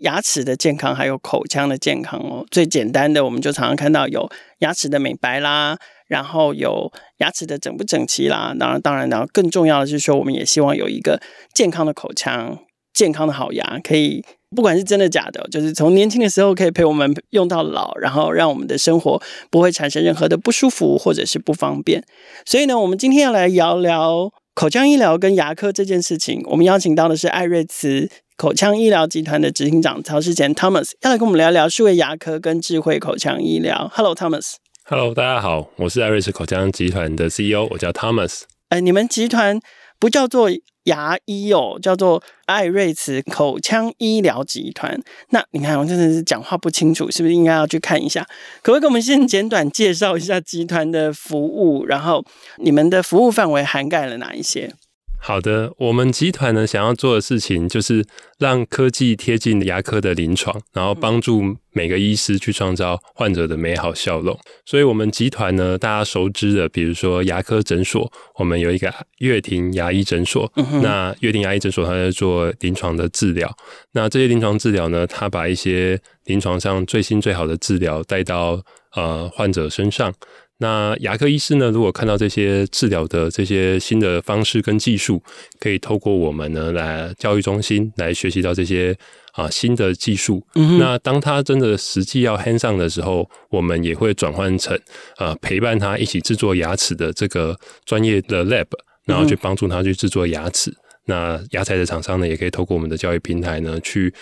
牙齿的健康，还有口腔的健康哦。最简单的，我们就常常看到有牙齿的美白啦，然后有牙齿的整不整齐啦。当然，当然，然后更重要的是说，我们也希望有一个健康的口腔、健康的好牙，可以不管是真的假的，就是从年轻的时候可以陪我们用到老，然后让我们的生活不会产生任何的不舒服或者是不方便。所以呢，我们今天要来聊聊。口腔医疗跟牙科这件事情，我们邀请到的是艾瑞慈口腔医疗集团的执行长曹世贤 Thomas，要来跟我们聊聊数位牙科跟智慧口腔医疗。Hello，Thomas。Hello，大家好，我是艾瑞斯口腔集团的 CEO，我叫 Thomas。哎，你们集团不叫做？牙医哦，叫做艾瑞茨口腔医疗集团。那你看，我真的是讲话不清楚，是不是应该要去看一下？可不可以给我们先简短介绍一下集团的服务？然后你们的服务范围涵盖了哪一些？好的，我们集团呢，想要做的事情就是让科技贴近牙科的临床，然后帮助每个医师去创造患者的美好笑容。所以，我们集团呢，大家熟知的，比如说牙科诊所，我们有一个乐庭牙医诊所。嗯、那乐庭牙医诊所，它在做临床的治疗。那这些临床治疗呢，它把一些临床上最新最好的治疗带到呃患者身上。那牙科医师呢，如果看到这些治疗的这些新的方式跟技术，可以透过我们呢来教育中心来学习到这些啊新的技术。嗯。那当他真的实际要 hands on 的时候，我们也会转换成啊陪伴他一起制作牙齿的这个专业的 lab，然后去帮助他去制作牙齿。嗯。那牙材的厂商呢，也可以透过我们的教育平台呢，去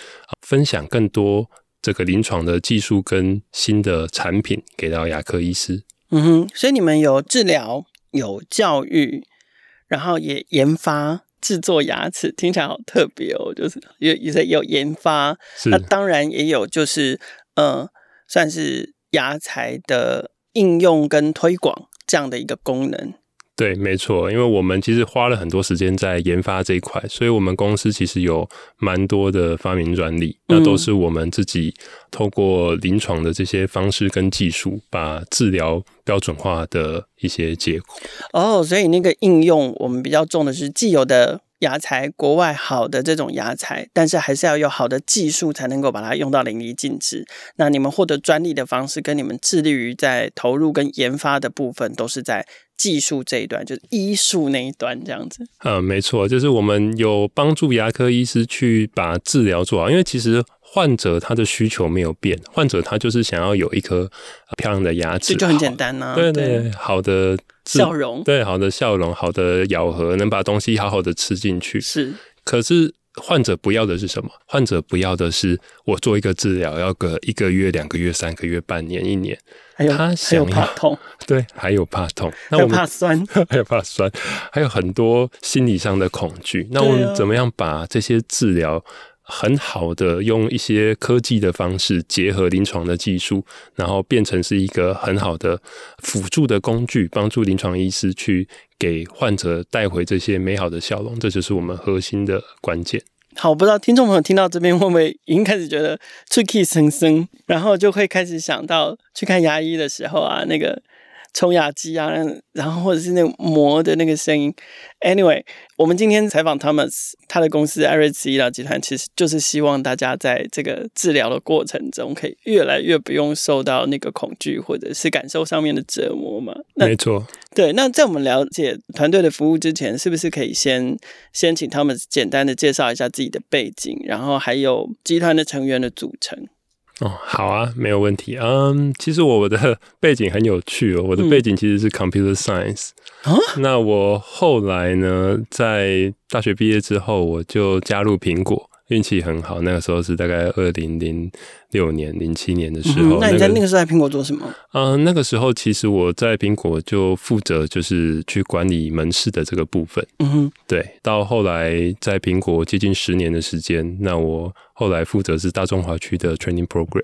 分享更多这个临床的技术跟新的产品给到牙科医师。嗯哼，所以你们有治疗、有教育，然后也研发制作牙齿，听起来好特别哦。就是有有有研发，那当然也有就是呃，算是牙材的应用跟推广这样的一个功能。对，没错，因为我们其实花了很多时间在研发这一块，所以我们公司其实有蛮多的发明专利，那都是我们自己透过临床的这些方式跟技术，把治疗标准化的一些结果。哦，所以那个应用我们比较重的是既有的。牙材，国外好的这种牙材，但是还是要有好的技术才能够把它用到淋漓尽致。那你们获得专利的方式，跟你们致力于在投入跟研发的部分，都是在技术这一端，就是医术那一端这样子。嗯，没错，就是我们有帮助牙科医师去把治疗做好，因为其实。患者他的需求没有变，患者他就是想要有一颗漂亮的牙齿，这就很简单呐、啊。对对，对，好的笑容，对，好的笑容，好的咬合，能把东西好好的吃进去。是，可是患者不要的是什么？患者不要的是我做一个治疗要个一个月、两个月、三个月、半年、一年，还有他想要还有怕痛，对，还有怕痛，那我们怕酸，还有怕酸，还有很多心理上的恐惧。那我们怎么样把这些治疗？很好的用一些科技的方式结合临床的技术，然后变成是一个很好的辅助的工具，帮助临床医师去给患者带回这些美好的笑容，这就是我们核心的关键。好，我不知道听众朋友听到这边会不会已经开始觉得 tricky 生生，然后就会开始想到去看牙医的时候啊，那个。冲牙机啊，然后或者是那个磨的那个声音。Anyway，我们今天采访 Thomas，他的公司艾瑞斯医疗集团，其实就是希望大家在这个治疗的过程中，可以越来越不用受到那个恐惧或者是感受上面的折磨嘛。那没错。对，那在我们了解团队的服务之前，是不是可以先先请 Thomas 简单的介绍一下自己的背景，然后还有集团的成员的组成？哦，好啊，没有问题。嗯，其实我的背景很有趣哦，我的背景其实是 computer science。嗯。那我后来呢，在大学毕业之后，我就加入苹果。运气很好，那个时候是大概二零零六年、零七年的时候。嗯、那你在那个时候在苹果做什么？嗯、呃，那个时候其实我在苹果就负责就是去管理门市的这个部分。嗯哼，对。到后来在苹果接近十年的时间，那我后来负责是大中华区的 training program，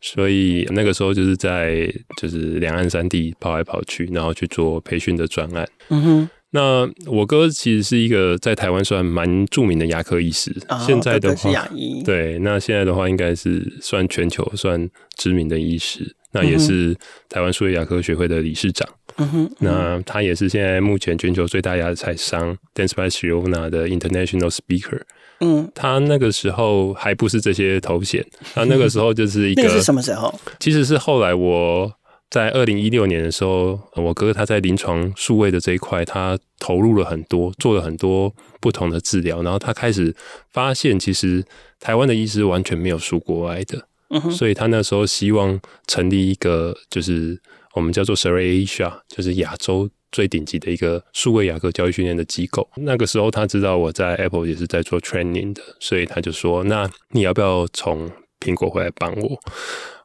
所以那个时候就是在就是两岸三地跑来跑去，然后去做培训的专案。嗯哼。那我哥其实是一个在台湾算蛮著名的牙科医师，哦、现在的话对，那现在的话应该是算全球算知名的医师，那也是台湾数位牙科学会的理事长。嗯哼，那他也是现在目前全球最大牙材商 Dentsply Sirona 的 International Speaker。嗯，他那个时候还不是这些头衔，他那个时候就是一 个，那个是什么时候？其实是后来我在二零一六年的时候，我哥他在临床数位的这一块，他投入了很多，做了很多不同的治疗，然后他开始发现，其实台湾的医师完全没有输国外的，嗯哼，所以他那时候希望成立一个，就是我们叫做 s e r a Asia，就是亚洲。最顶级的一个数位牙科教育训练的机构。那个时候他知道我在 Apple 也是在做 training 的，所以他就说：“那你要不要从苹果回来帮我？”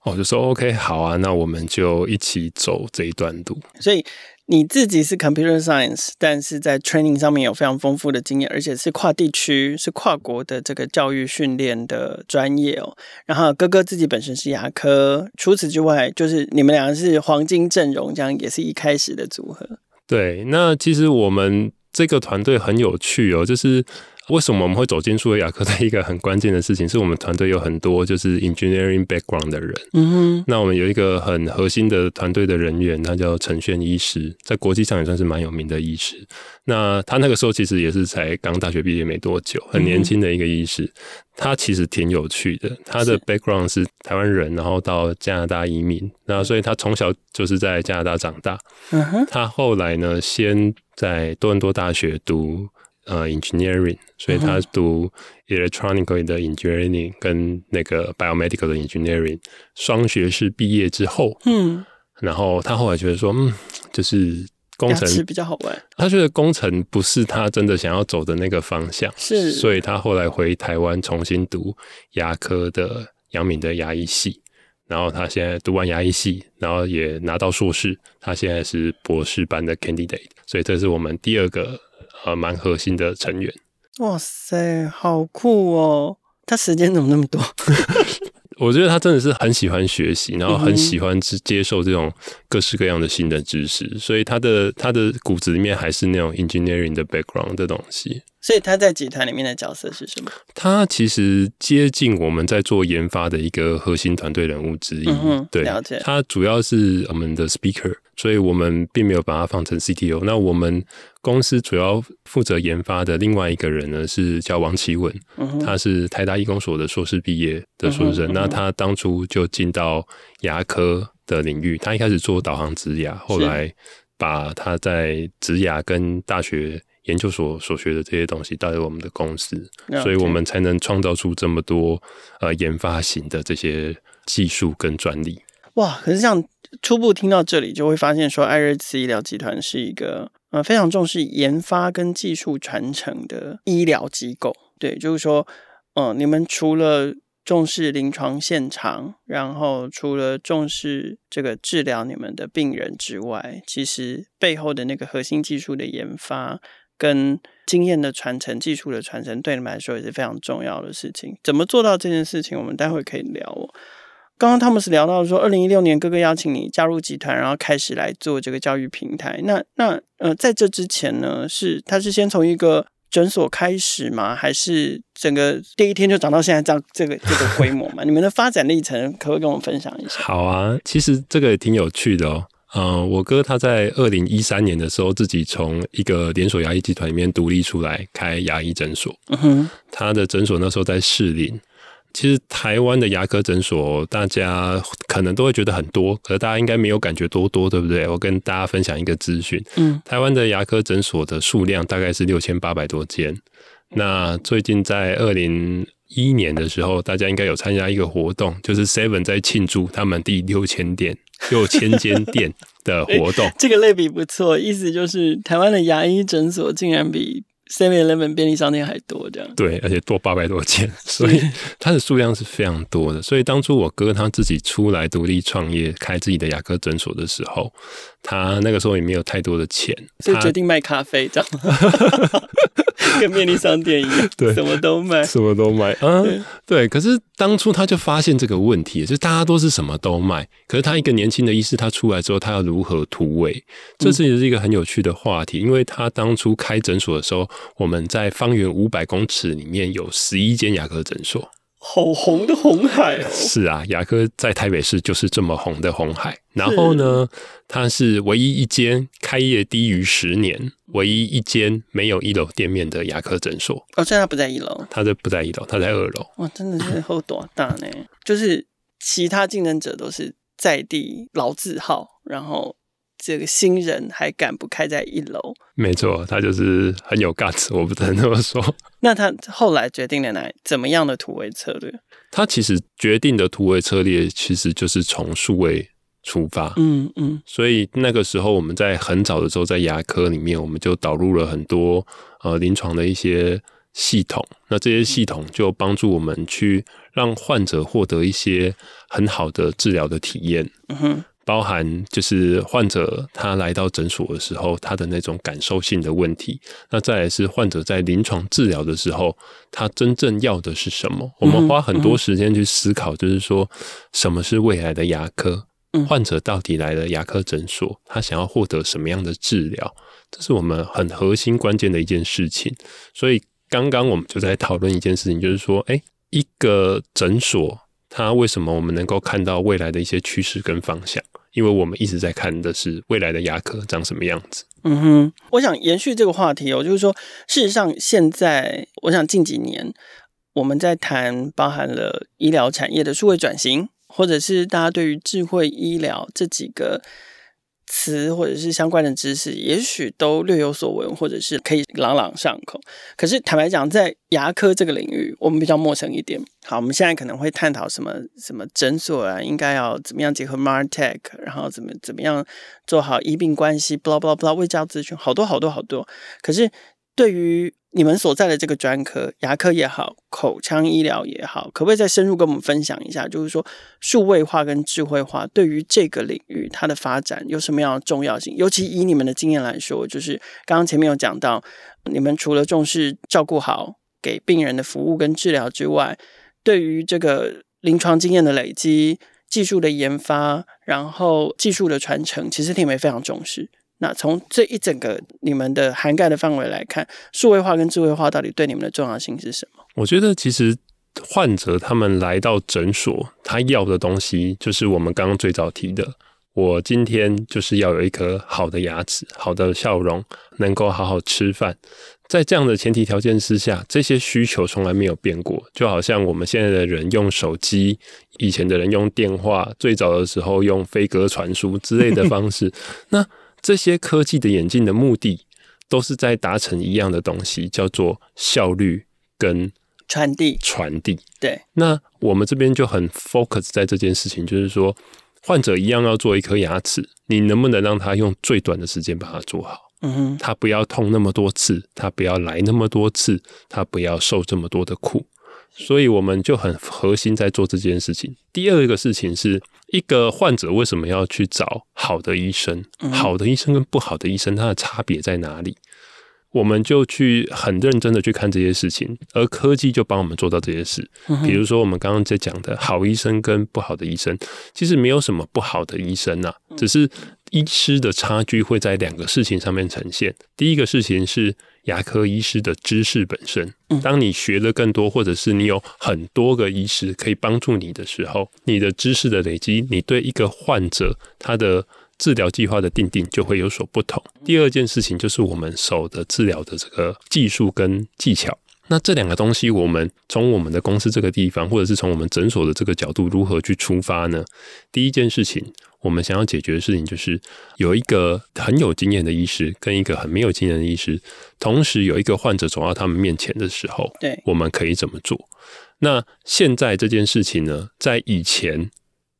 我就说：“OK，好啊，那我们就一起走这一段路。”所以。你自己是 computer science，但是在 training 上面有非常丰富的经验，而且是跨地区、是跨国的这个教育训练的专业哦。然后哥哥自己本身是牙科，除此之外，就是你们两个是黄金阵容，这样也是一开始的组合。对，那其实我们这个团队很有趣哦，就是。为什么我们会走进数位牙科的一个很关键的事情，是我们团队有很多就是 engineering background 的人。嗯哼。那我们有一个很核心的团队的人员，他叫陈炫医师，在国际上也算是蛮有名的医师。那他那个时候其实也是才刚大学毕业没多久，很年轻的一个医师。他其实挺有趣的，他的 background 是台湾人，然后到加拿大移民，那所以他从小就是在加拿大长大。嗯哼。他后来呢，先在多伦多大学读。呃、uh，engineering，所以他读 electronic 的 engineering 跟那个 biomedical 的 engineering 双学士毕业之后，嗯，然后他后来觉得说，嗯，就是工程比较好玩，他觉得工程不是他真的想要走的那个方向，是，所以他后来回台湾重新读牙科的杨敏的牙医系，然后他现在读完牙医系，然后也拿到硕士，他现在是博士班的 candidate，所以这是我们第二个。呃，蛮核心的成员。哇塞，好酷哦！他时间怎么那么多？我觉得他真的是很喜欢学习，然后很喜欢接受这种各式各样的新的知识，嗯、所以他的他的骨子里面还是那种 engineering 的 background 的东西。所以他在集团里面的角色是什么？他其实接近我们在做研发的一个核心团队人物之一。嗯，对，了解。他主要是我们的 speaker，所以我们并没有把它放成 CTO。那我们公司主要负责研发的另外一个人呢，是叫王奇文，嗯，他是台大医工所的硕士毕业的硕士生，嗯。那他当初就进到牙科的领域，他一开始做导航植牙，后来把他在植牙跟大学。研究所所学的这些东西带入我们的公司所以我们才能创造出这么多呃研发型的这些技术跟专利。哇！可是这样初步听到这里，就会发现说，艾瑞慈医疗集团是一个呃非常重视研发跟技术传承的医疗机构。对，就是说，嗯、你们除了重视临床现场，然后除了重视这个治疗你们的病人之外，其实背后的那个核心技术的研发。跟经验的传承、技术的传承，对你们来说也是非常重要的事情。怎么做到这件事情，我们待会可以聊哦。刚刚汤姆斯聊到说，二零一六年哥哥邀请你加入集团，然后开始来做这个教育平台。那那呃，在这之前呢，是他是先从一个诊所开始吗？还是整个第一天就涨到现在这样这个这个规模嘛？你们的发展历程可不可以跟我们分享一下？好啊，其实这个也挺有趣的哦。嗯、呃，我哥他在二零一三年的时候，自己从一个连锁牙医集团里面独立出来开牙医诊所。嗯哼，他的诊所那时候在士林。其实台湾的牙科诊所，大家可能都会觉得很多，可是大家应该没有感觉多多，对不对？我跟大家分享一个资讯。嗯，台湾的牙科诊所的数量大概是六千八百多间。那最近在二零一一年的时候，大家应该有参加一个活动，就是 Seven 在庆祝他们第六千店、六千间店的活动。这个类比不错，意思就是台湾的牙医诊所竟然比 Seven Eleven 便利商店还多，这样。对，而且多八百多件，所以它的数量是非常多的。所以当初我哥他自己出来独立创业，开自己的牙科诊所的时候，他那个时候也没有太多的钱，所以决定卖咖啡，这样。跟便利商店一样，对，什么都卖，什么都卖啊。对，可是当初他就发现这个问题，就是大家都是什么都卖，可是他一个年轻的医师，他出来之后，他要如何突围？这是也是一个很有趣的话题，因为他当初开诊所的时候，我们在方圆五百公尺里面有十一间牙科诊所。好红的红海哦！是啊，牙科在台北市就是这么红的红海。然后呢，它是唯一一间开业低于十年、唯一一间没有一楼店面的牙科诊所。哦，现在它不在一楼，它在不在一楼，它在二楼。哇，真的是好多大呢！就是其他竞争者都是在地老字号，然后。这个新人还敢不开在一楼？没错，他就是很有 guts，我不能这么说。那他后来决定了哪怎么样的突围策略？他其实决定的突围策略其实就是从数位出发。嗯嗯。所以那个时候我们在很早的时候在牙科里面，我们就导入了很多呃临床的一些系统。那这些系统就帮助我们去让患者获得一些很好的治疗的体验。嗯哼。包含就是患者他来到诊所的时候，他的那种感受性的问题。那再来是患者在临床治疗的时候，他真正要的是什么？我们花很多时间去思考，就是说什么是未来的牙科？患者到底来了牙科诊所，他想要获得什么样的治疗？这是我们很核心关键的一件事情。所以刚刚我们就在讨论一件事情，就是说，哎，一个诊所。它为什么我们能够看到未来的一些趋势跟方向？因为我们一直在看的是未来的牙科长什么样子。嗯哼，我想延续这个话题哦，就是说，事实上现在，我想近几年我们在谈包含了医疗产业的数位转型，或者是大家对于智慧医疗这几个。词或者是相关的知识，也许都略有所闻，或者是可以朗朗上口。可是坦白讲，在牙科这个领域，我们比较陌生一点。好，我们现在可能会探讨什么什么诊所啊，应该要怎么样结合 MarTech，然后怎么怎么样做好医病关系，blah blah blah，卫教咨询，好多好多好多。可是对于你们所在的这个专科，牙科也好，口腔医疗也好，可不可以再深入跟我们分享一下？就是说，数位化跟智慧化对于这个领域它的发展有什么样的重要性？尤其以你们的经验来说，就是刚刚前面有讲到，你们除了重视照顾好给病人的服务跟治疗之外，对于这个临床经验的累积、技术的研发，然后技术的传承，其实你们也非常重视。那从这一整个你们的涵盖的范围来看，数位化跟智慧化到底对你们的重要性是什么？我觉得其实患者他们来到诊所，他要的东西就是我们刚刚最早提的，我今天就是要有一颗好的牙齿、好的笑容，能够好好吃饭。在这样的前提条件之下，这些需求从来没有变过。就好像我们现在的人用手机，以前的人用电话，最早的时候用飞鸽传书之类的方式，那。这些科技的演进的目的，都是在达成一样的东西，叫做效率跟传递。传递。对。那我们这边就很 focus 在这件事情，就是说，患者一样要做一颗牙齿，你能不能让他用最短的时间把它做好？嗯哼。他不要痛那么多次，他不要来那么多次，他不要受这么多的苦。所以我们就很核心在做这件事情。第二个事情是一个患者为什么要去找好的医生？好的医生跟不好的医生，它的差别在哪里？我们就去很认真的去看这些事情，而科技就帮我们做到这些事。比如说我们刚刚在讲的好医生跟不好的医生，其实没有什么不好的医生呐，只是医师的差距会在两个事情上面呈现。第一个事情是。牙科医师的知识本身，当你学的更多，或者是你有很多个医师可以帮助你的时候，你的知识的累积，你对一个患者他的治疗计划的定定就会有所不同。第二件事情就是我们手的治疗的这个技术跟技巧。那这两个东西，我们从我们的公司这个地方，或者是从我们诊所的这个角度，如何去出发呢？第一件事情。我们想要解决的事情，就是有一个很有经验的医师跟一个很没有经验的医师，同时有一个患者走到他们面前的时候，对，我们可以怎么做？那现在这件事情呢，在以前。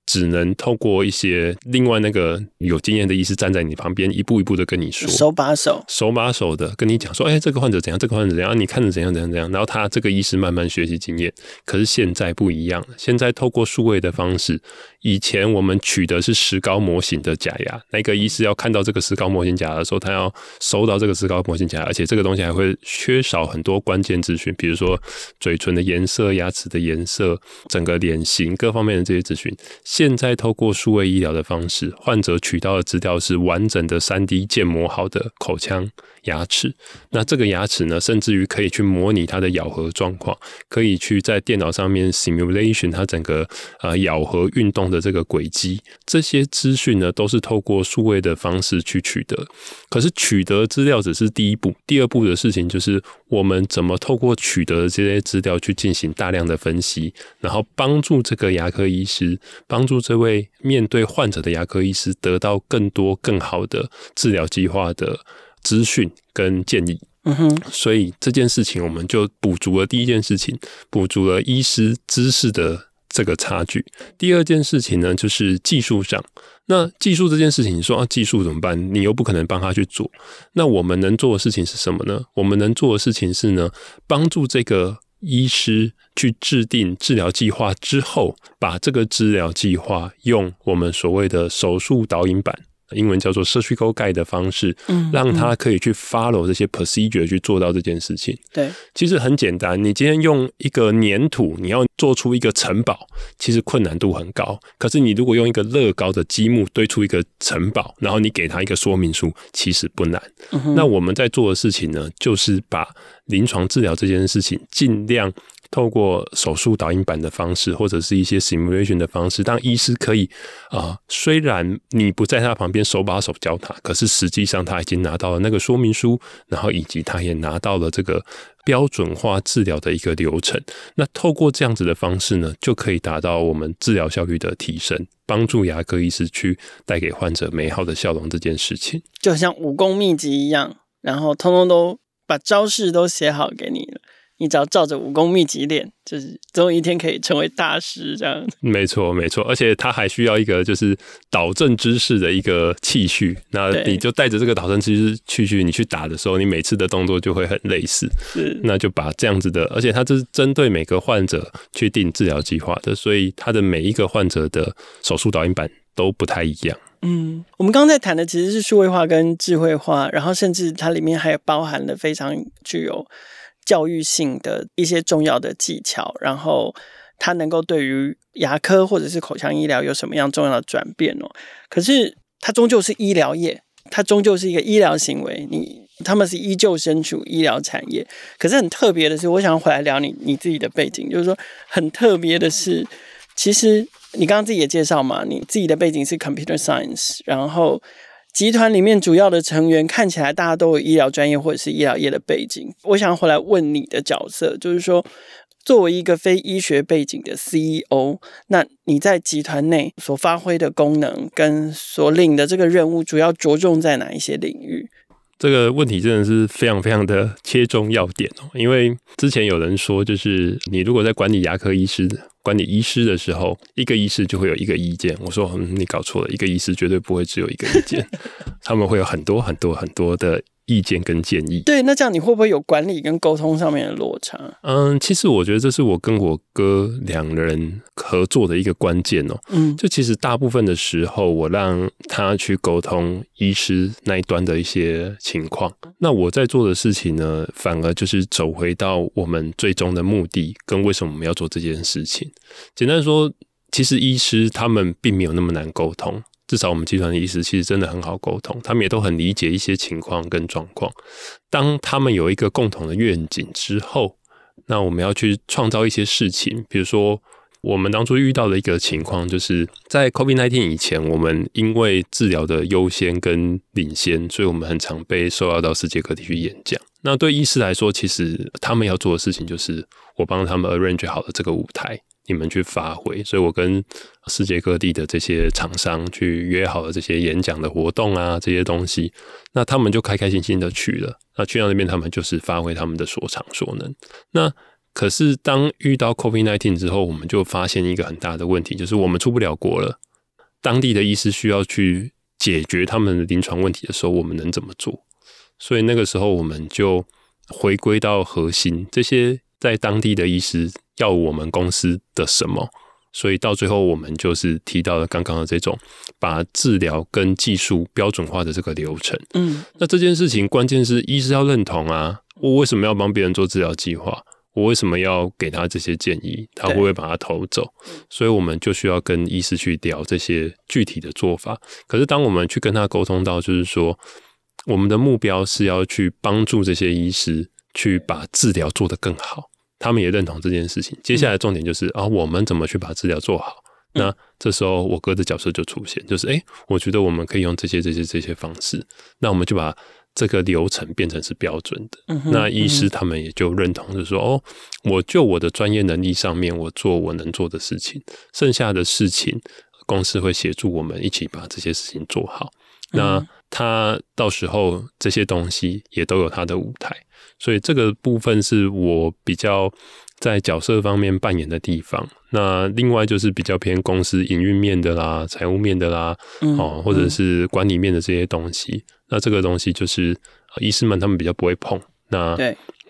只能透过一些另外那个有经验的医师站在你旁边，一步一步的跟你说，手把手、手把手的跟你讲说，哎，这个患者怎样，这个患者怎样，你看着怎样怎样怎样，然后他这个医师慢慢学习经验。可是现在不一样了，现在透过数位的方式，以前我们取的是石膏模型的假牙，那个医师要看到这个石膏模型假牙的时候，他要收到这个石膏模型假牙，而且这个东西还会缺少很多关键资讯，比如说嘴唇的颜色、牙齿的颜色、整个脸型各方面的这些资讯。现在透过数位医疗的方式，患者取到的资料是完整的三 D 建模好的口腔。牙齿，那这个牙齿呢，甚至于可以去模拟它的咬合状况，可以去在电脑上面 simulation 它整个呃咬合运动的这个轨迹，这些资讯呢，都是透过数位的方式去取得。可是取得资料只是第一步，第二步的事情就是我们怎么透过取得这些资料去进行大量的分析，然后帮助这个牙科医师，帮助这位面对患者的牙科医师得到更多更好的治疗计划的。资讯跟建议，嗯哼，所以这件事情我们就补足了第一件事情，补足了医师知识的这个差距。第二件事情呢，就是技术上。那技术这件事情，你说啊，技术怎么办？你又不可能帮他去做。那我们能做的事情是什么呢？我们能做的事情是呢，帮助这个医师去制定治疗计划之后，把这个治疗计划用我们所谓的手术导引板。英文叫做 surgical guide 的方式，嗯，让他可以去 follow 这些 procedure 去做到这件事情。对，其实很简单。你今天用一个粘土，你要做出一个城堡，其实困难度很高。可是你如果用一个乐高的积木堆出一个城堡，然后你给他一个说明书，其实不难。嗯。那我们在做的事情呢，就是把临床治疗这件事情尽量。透过手术导引板的方式，或者是一些 simulation 的方式，当医师可以啊、呃，虽然你不在他旁边手把手教他，可是实际上他已经拿到了那个说明书，然后以及他也拿到了这个标准化治疗的一个流程。那透过这样子的方式呢，就可以达到我们治疗效率的提升，帮助牙科医师去带给患者美好的笑容这件事情，就像武功秘籍一样，然后通通都把招式都写好给你了。你只要照着武功秘籍练，就是总有一天可以成为大师这样。没错，没错，而且他还需要一个就是导正知识的一个器具。那你就带着这个导正知识器具，你去打的时候，你每次的动作就会很类似。是，那就把这样子的，而且它这是针对每个患者去定治疗计划的，所以它的每一个患者的手术导引板都不太一样。嗯，我们刚刚在谈的其实是数位化跟智慧化，然后甚至它里面还包含了非常具有。教育性的一些重要的技巧，然后它能够对于牙科或者是口腔医疗有什么样重要的转变哦？可是它终究是医疗业，它终究是一个医疗行为，你他们是依旧身处医疗产业。可是很特别的是，我想回来聊你你自己的背景，就是说很特别的是，其实你刚刚自己也介绍嘛，你自己的背景是 computer science，然后。集团里面主要的成员看起来大家都有医疗专业或者是医疗业的背景。我想回来问你的角色，就是说，作为一个非医学背景的 CEO，那你在集团内所发挥的功能跟所领的这个任务，主要着重在哪一些领域？这个问题真的是非常非常的切中要点哦，因为之前有人说，就是你如果在管理牙科医师、管理医师的时候，一个医师就会有一个意见。我说，嗯，你搞错了，一个医师绝对不会只有一个意见，他们会有很多很多很多的。意见跟建议，对，那这样你会不会有管理跟沟通上面的落差？嗯，其实我觉得这是我跟我哥两人合作的一个关键哦。嗯，就其实大部分的时候，我让他去沟通医师那一端的一些情况，那我在做的事情呢，反而就是走回到我们最终的目的跟为什么我们要做这件事情。简单说，其实医师他们并没有那么难沟通。至少我们集团的医师其实真的很好沟通，他们也都很理解一些情况跟状况。当他们有一个共同的愿景之后，那我们要去创造一些事情。比如说，我们当初遇到的一个情况，就是在 COVID-19 以前，我们因为治疗的优先跟领先，所以我们很常被受邀到世界各地去演讲。那对医师来说，其实他们要做的事情就是我帮他们 arrange 好了这个舞台。你们去发挥，所以我跟世界各地的这些厂商去约好了这些演讲的活动啊，这些东西，那他们就开开心心的去了。那去到那边，他们就是发挥他们的所长所能。那可是当遇到 COVID-19 之后，我们就发现一个很大的问题，就是我们出不了国了。当地的医师需要去解决他们的临床问题的时候，我们能怎么做？所以那个时候，我们就回归到核心，这些在当地的医师。要我们公司的什么？所以到最后我们就是提到了刚刚的这种把治疗跟技术标准化的这个流程。嗯，那这件事情关键是医师要认同啊，我为什么要帮别人做治疗计划？我为什么要给他这些建议？他会不会把他偷走？所以我们就需要跟医师去聊这些具体的做法。可是当我们去跟他沟通到，就是说我们的目标是要去帮助这些医师去把治疗做得更好。他们也认同这件事情。接下来重点就是、嗯、啊，我们怎么去把治疗做好？那这时候我哥的角色就出现，就是哎、欸，我觉得我们可以用这些、这些、这些方式。那我们就把这个流程变成是标准的。嗯、那医师他们也就认同，就是说哦，我就我的专业能力上面，我做我能做的事情，剩下的事情公司会协助我们一起把这些事情做好。那他到时候这些东西也都有他的舞台。所以这个部分是我比较在角色方面扮演的地方。那另外就是比较偏公司营运面的啦、财务面的啦，哦，或者是管理面的这些东西。那这个东西就是医师们他们比较不会碰。那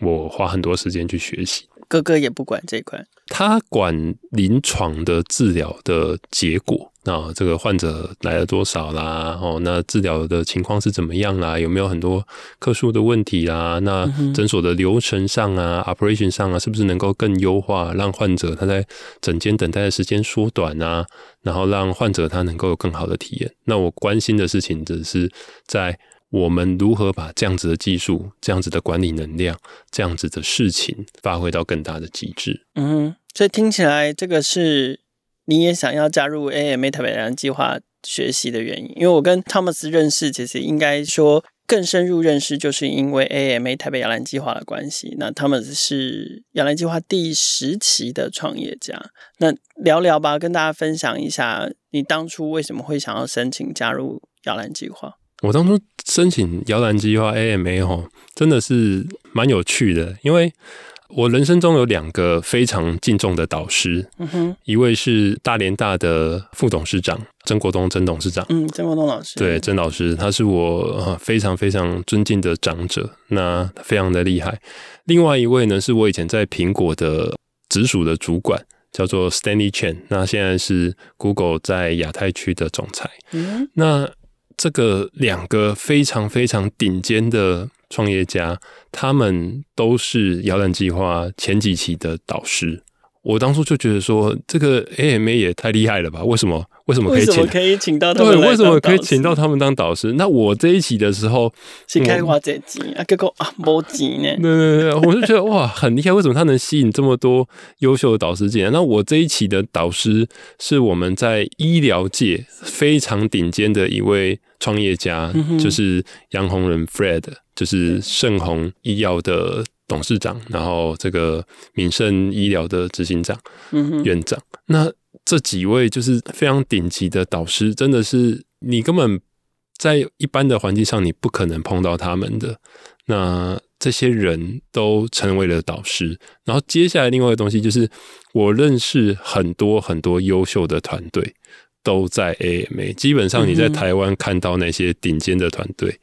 我花很多时间去学习。哥哥也不管这块，他管临床的治疗的结果。那这个患者来了多少啦？哦，那治疗的情况是怎么样啦？有没有很多客诉的问题啦？那诊所的流程上啊、嗯、operation 上啊，是不是能够更优化，让患者他在诊间等待的时间缩短啊？然后让患者他能够有更好的体验。那我关心的事情只是在我们如何把这样子的技术、这样子的管理能量、这样子的事情发挥到更大的极致。嗯，所以听起来这个是。你也想要加入 AMA 台北亚兰计划学习的原因，因为我跟 Thomas 认识，其实应该说更深入认识，就是因为 AMA 台北摇篮计划的关系。那 Thomas 是摇篮计划第十期的创业家，那聊聊吧，跟大家分享一下你当初为什么会想要申请加入摇篮计划。我当初申请摇篮计划 AMA 哈，真的是蛮有趣的，因为。我人生中有两个非常敬重的导师，嗯哼，一位是大连大的副董事长曾国东曾董事长，嗯，曾国东老师，对，曾老师，他是我非常非常尊敬的长者，那非常的厉害。另外一位呢，是我以前在苹果的直属的主管，叫做 Stanley Chen，那现在是 Google 在亚太区的总裁，嗯，那这个两个非常非常顶尖的。创业家，他们都是摇篮计划前几期的导师。我当初就觉得说，这个 AMA 也太厉害了吧？为什么？为什么可以请？可以请到他们？对，为什么可以请到他们当导师？那我这一期的时候，是开花这集啊，结果啊，没钱呢。对对对，我就觉得哇，很厉害。为什么他能吸引这么多优秀的导师进来？那我这一期的导师是我们在医疗界非常顶尖的一位创业家，嗯、就是杨洪仁 Fred，就是盛虹医药的董事长，然后这个民盛医疗的执行长、嗯、院长。那这几位就是非常顶级的导师，真的是你根本在一般的环境上你不可能碰到他们的。那这些人都成为了导师，然后接下来另外一个东西就是，我认识很多很多优秀的团队都在 AMA，基本上你在台湾看到那些顶尖的团队。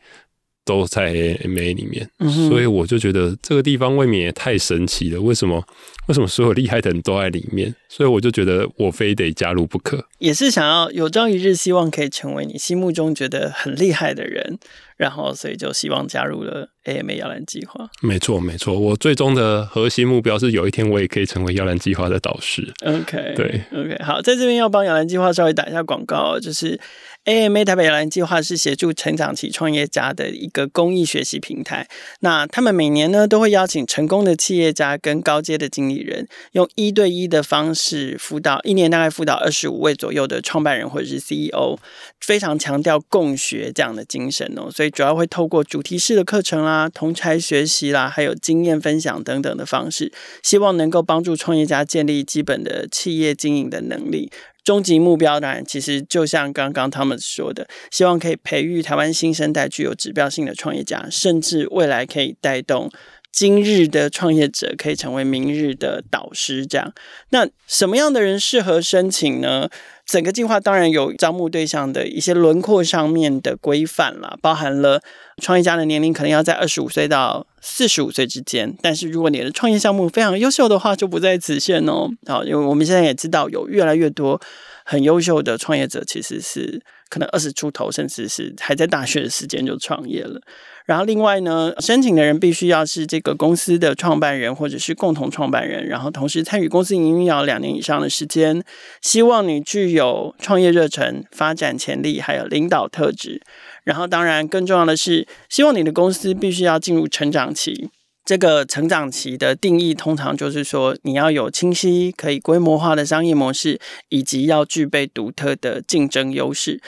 都在 AMA 里面，所以我就觉得这个地方未免也太神奇了。为什么？为什么所有厉害的人都在里面？所以我就觉得我非得加入不可。也是想要有朝一日，希望可以成为你心目中觉得很厉害的人，然后所以就希望加入了 AMA 摇篮计划。没错，没错。我最终的核心目标是有一天我也可以成为摇篮计划的导师。OK，对，OK。好，在这边要帮摇篮计划稍微打一下广告，就是。AMA 台北摇篮计划是协助成长期创业家的一个公益学习平台。那他们每年呢都会邀请成功的企业家跟高阶的经理人，用一对一的方式辅导，一年大概辅导二十五位左右的创办人或者是 CEO，非常强调共学这样的精神哦。所以主要会透过主题式的课程啦、同侪学习啦，还有经验分享等等的方式，希望能够帮助创业家建立基本的企业经营的能力。终极目标当然，其实就像刚刚他们说的，希望可以培育台湾新生代具有指标性的创业家，甚至未来可以带动今日的创业者可以成为明日的导师。这样，那什么样的人适合申请呢？整个计划当然有招募对象的一些轮廓上面的规范啦，包含了创业家的年龄可能要在二十五岁到四十五岁之间。但是如果你的创业项目非常优秀的话，就不在此限哦。好，因为我们现在也知道有越来越多很优秀的创业者，其实是可能二十出头，甚至是还在大学的时间就创业了。然后另外呢，申请的人必须要是这个公司的创办人或者是共同创办人，然后同时参与公司营运要两年以上的时间。希望你具有创业热忱、发展潜力，还有领导特质。然后当然更重要的是，希望你的公司必须要进入成长期。这个成长期的定义通常就是说，你要有清晰可以规模化的商业模式，以及要具备独特的竞争优势。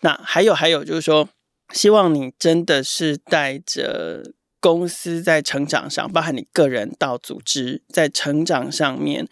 那还有还有就是说。希望你真的是带着公司在成长上，包含你个人到组织在成长上面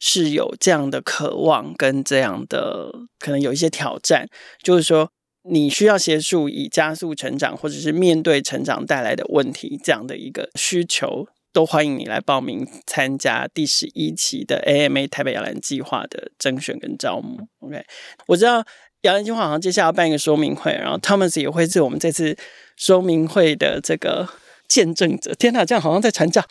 是有这样的渴望跟这样的可能有一些挑战，就是说你需要协助以加速成长，或者是面对成长带来的问题这样的一个需求，都欢迎你来报名参加第十一期的 AMA 台北摇篮计划的甄选跟招募。OK，我知道。摇篮计划好像接下来要办一个说明会，然后 Thomas 也会是我们这次说明会的这个见证者。天哪，这样好像在传教。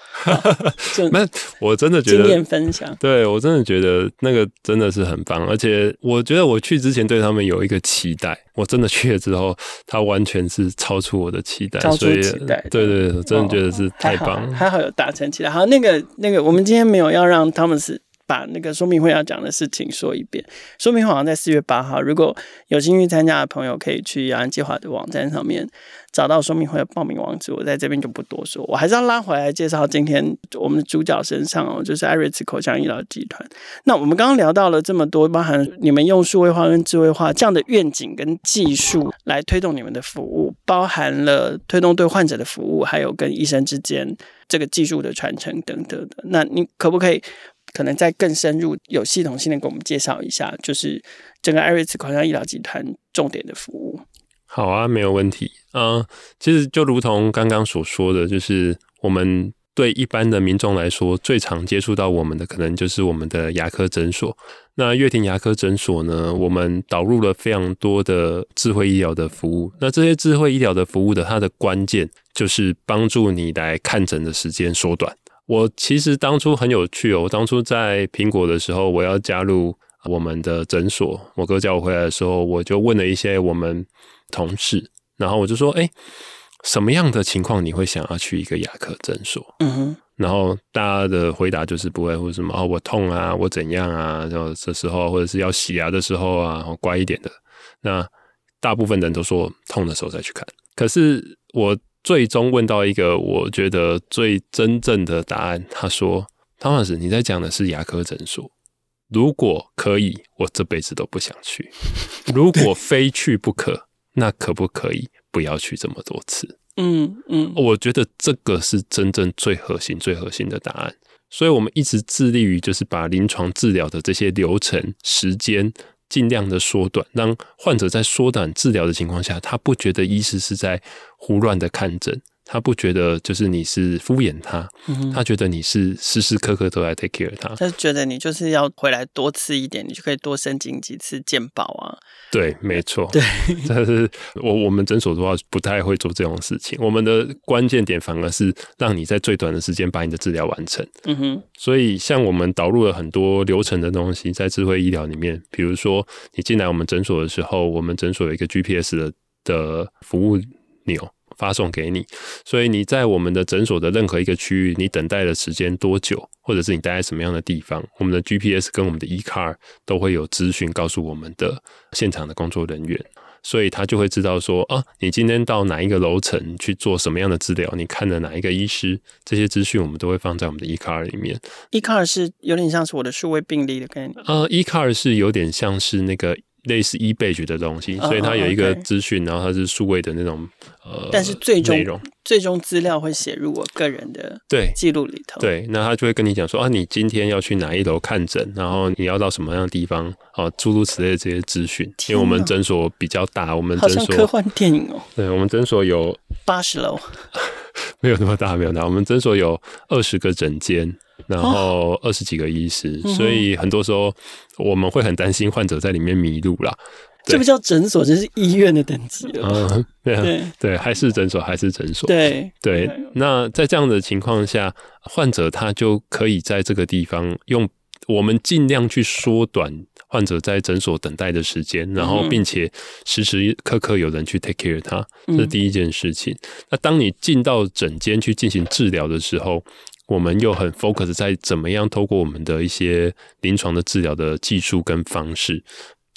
那我真的觉得经验分享，对我真的觉得那个真的是很棒，而且我觉得我去之前对他们有一个期待，我真的去了之后，他完全是超出我的期待，超出期待。对对对，我真的觉得是太棒了，哦、还好有达成期待。好，那个那个，我们今天没有要让 Thomas。把那个说明会要讲的事情说一遍。说明会好像在四月八号，如果有兴趣参加的朋友，可以去雅安计划的网站上面找到说明会的报名网址。我在这边就不多说，我还是要拉回来介绍今天我们的主角身上哦，就是艾瑞茨口腔医疗集团。那我们刚刚聊到了这么多，包含你们用数位化跟智慧化这样的愿景跟技术来推动你们的服务，包含了推动对患者的服务，还有跟医生之间这个技术的传承等等的。那你可不可以？可能再更深入、有系统性的给我们介绍一下，就是整个艾瑞茨口腔医疗集团重点的服务。好啊，没有问题。嗯、其实就如同刚刚所说的，就是我们对一般的民众来说，最常接触到我们的，可能就是我们的牙科诊所。那乐庭牙科诊所呢，我们导入了非常多的智慧医疗的服务。那这些智慧医疗的服务的，它的关键就是帮助你来看诊的时间缩短。我其实当初很有趣哦，我当初在苹果的时候，我要加入我们的诊所。我哥叫我回来的时候，我就问了一些我们同事，然后我就说：“哎，什么样的情况你会想要去一个牙科诊所？”嗯哼。然后大家的回答就是不会或者什么哦，我痛啊，我怎样啊？然后这时候或者是要洗牙的时候啊，乖一点的。那大部分人都说痛的时候再去看。可是我。最终问到一个我觉得最真正的答案，他说：“汤老师，你在讲的是牙科诊所。如果可以，我这辈子都不想去；如果非去不可，那可不可以不要去这么多次？”嗯嗯，我觉得这个是真正最核心、最核心的答案。所以我们一直致力于就是把临床治疗的这些流程、时间。尽量的缩短，让患者在缩短治疗的情况下，他不觉得医师是在胡乱的看诊。他不觉得就是你是敷衍他，嗯、他觉得你是时时刻刻都在 take care 他。他觉得你就是要回来多吃一点，你就可以多申请几次健保啊。对，没错。对，但是我我们诊所的话不太会做这种事情。我们的关键点反而是让你在最短的时间把你的治疗完成。嗯哼。所以像我们导入了很多流程的东西在智慧医疗里面，比如说你进来我们诊所的时候，我们诊所有一个 GPS 的的服务钮。发送给你，所以你在我们的诊所的任何一个区域，你等待的时间多久，或者是你待在什么样的地方，我们的 GPS 跟我们的 eCard 都会有资讯告诉我们的现场的工作人员，所以他就会知道说啊，你今天到哪一个楼层去做什么样的治疗，你看了哪一个医师，这些资讯我们都会放在我们的 eCard 里面。eCard 是有点像是我的数位病历的概念，呃，eCard 是有点像是那个。类似 e-badge 的东西，所以它有一个资讯，oh. 然后它是数位的那种呃，但是最终内容最终资料会写入我个人的对记录里头。对，那他就会跟你讲说啊，你今天要去哪一楼看诊，然后你要到什么样的地方啊，诸如此类的这些资讯。因为我们诊所比较大，我们诊所好像科幻电影哦。对，我们诊所有八十楼，没有那么大，没有那么大。我们诊所有二十个诊间。然后二十几个医师，哦、所以很多时候我们会很担心患者在里面迷路啦。这不叫诊所，这是医院的等级了。嗯，对对，对，还是诊所，还是诊所。对对，那在这样的情况下，患者他就可以在这个地方用我们尽量去缩短患者在诊所等待的时间，然后并且时时刻刻有人去 take care 他，这是第一件事情。那当你进到诊间去进行治疗的时候，我们又很 focus 在怎么样透过我们的一些临床的治疗的技术跟方式。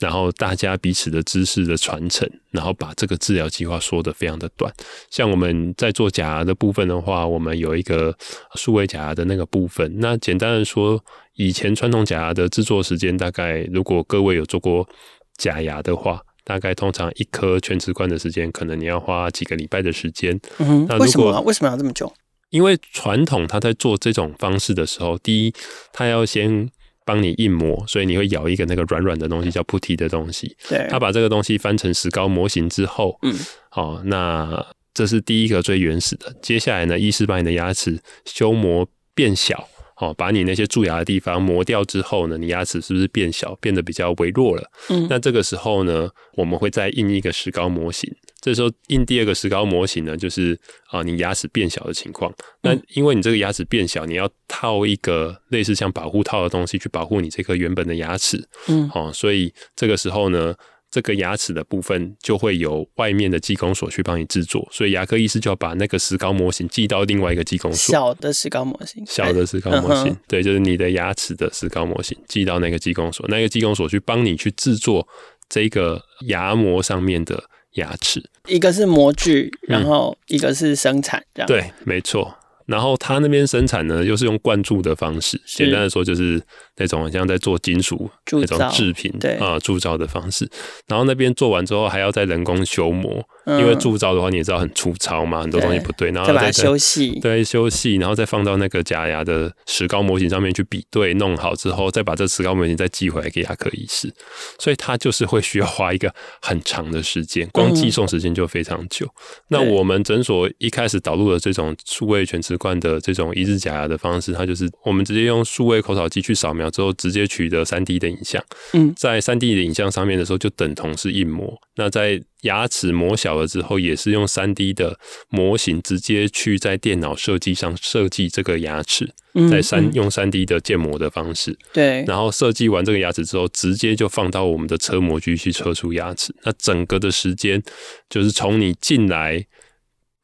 然后大家彼此的知识的传承，然后把这个治疗计划说得非常的短。像我们在做假牙的部分的话，我们有一个数位假牙的那个部分。那简单的说，以前传统假牙的制作时间，大概如果各位有做过假牙的话，大概通常一颗全瓷冠的时间，可能你要花几个礼拜的时间。嗯，那为什么？为什么要这么久？因为传统他在做这种方式的时候，第一，他要先。帮你印模，所以你会咬一个那个软软的东西，叫菩提的东西。对，他把这个东西翻成石膏模型之后，嗯，好，那这是第一个最原始的。接下来呢，医师把你的牙齿修磨变小，好，把你那些蛀牙的地方磨掉之后呢，你牙齿是不是变小，变得比较微弱了？嗯，那这个时候呢，我们会再印一个石膏模型。这时候印第二个石膏模型呢，就是啊，你牙齿变小的情况。那因为你这个牙齿变小，你要套一个类似像保护套的东西去保护你这颗原本的牙齿。嗯，哦，所以这个时候呢，这个牙齿的部分就会由外面的技工所去帮你制作。所以牙科医师就要把那个石膏模型寄到另外一个技工所。小的石膏模型，小的石膏模型，对，就是你的牙齿的石膏模型寄到那个技工所，那个技工所去帮你去制作这个牙模上面的。牙齿，一个是模具，然后一个是生产，这样、嗯、对，没错。然后他那边生产呢，又是用灌注的方式，简单的说就是那种很像在做金属那种制品，对啊，铸造的方式。然后那边做完之后，还要再人工修磨。因为铸造的话，你也知道很粗糙嘛，很多东西不对，然后再把它修细，对，修细，然后再放到那个假牙的石膏模型上面去比对，弄好之后，再把这石膏模型再寄回来给牙科医师，所以它就是会需要花一个很长的时间，光寄送时间就非常久。那我们诊所一开始导入了这种数位全瓷冠的这种一日假牙的方式，它就是我们直接用数位口扫机去扫描之后，直接取得三 D 的影像，嗯，在三 D 的影像上面的时候，就等同是印模。那在牙齿磨小了之后，也是用三 D 的模型直接去在电脑设计上设计这个牙齿，在三用三 D 的建模的方式，对，然后设计完这个牙齿之后，直接就放到我们的车模具去车出牙齿。那整个的时间就是从你进来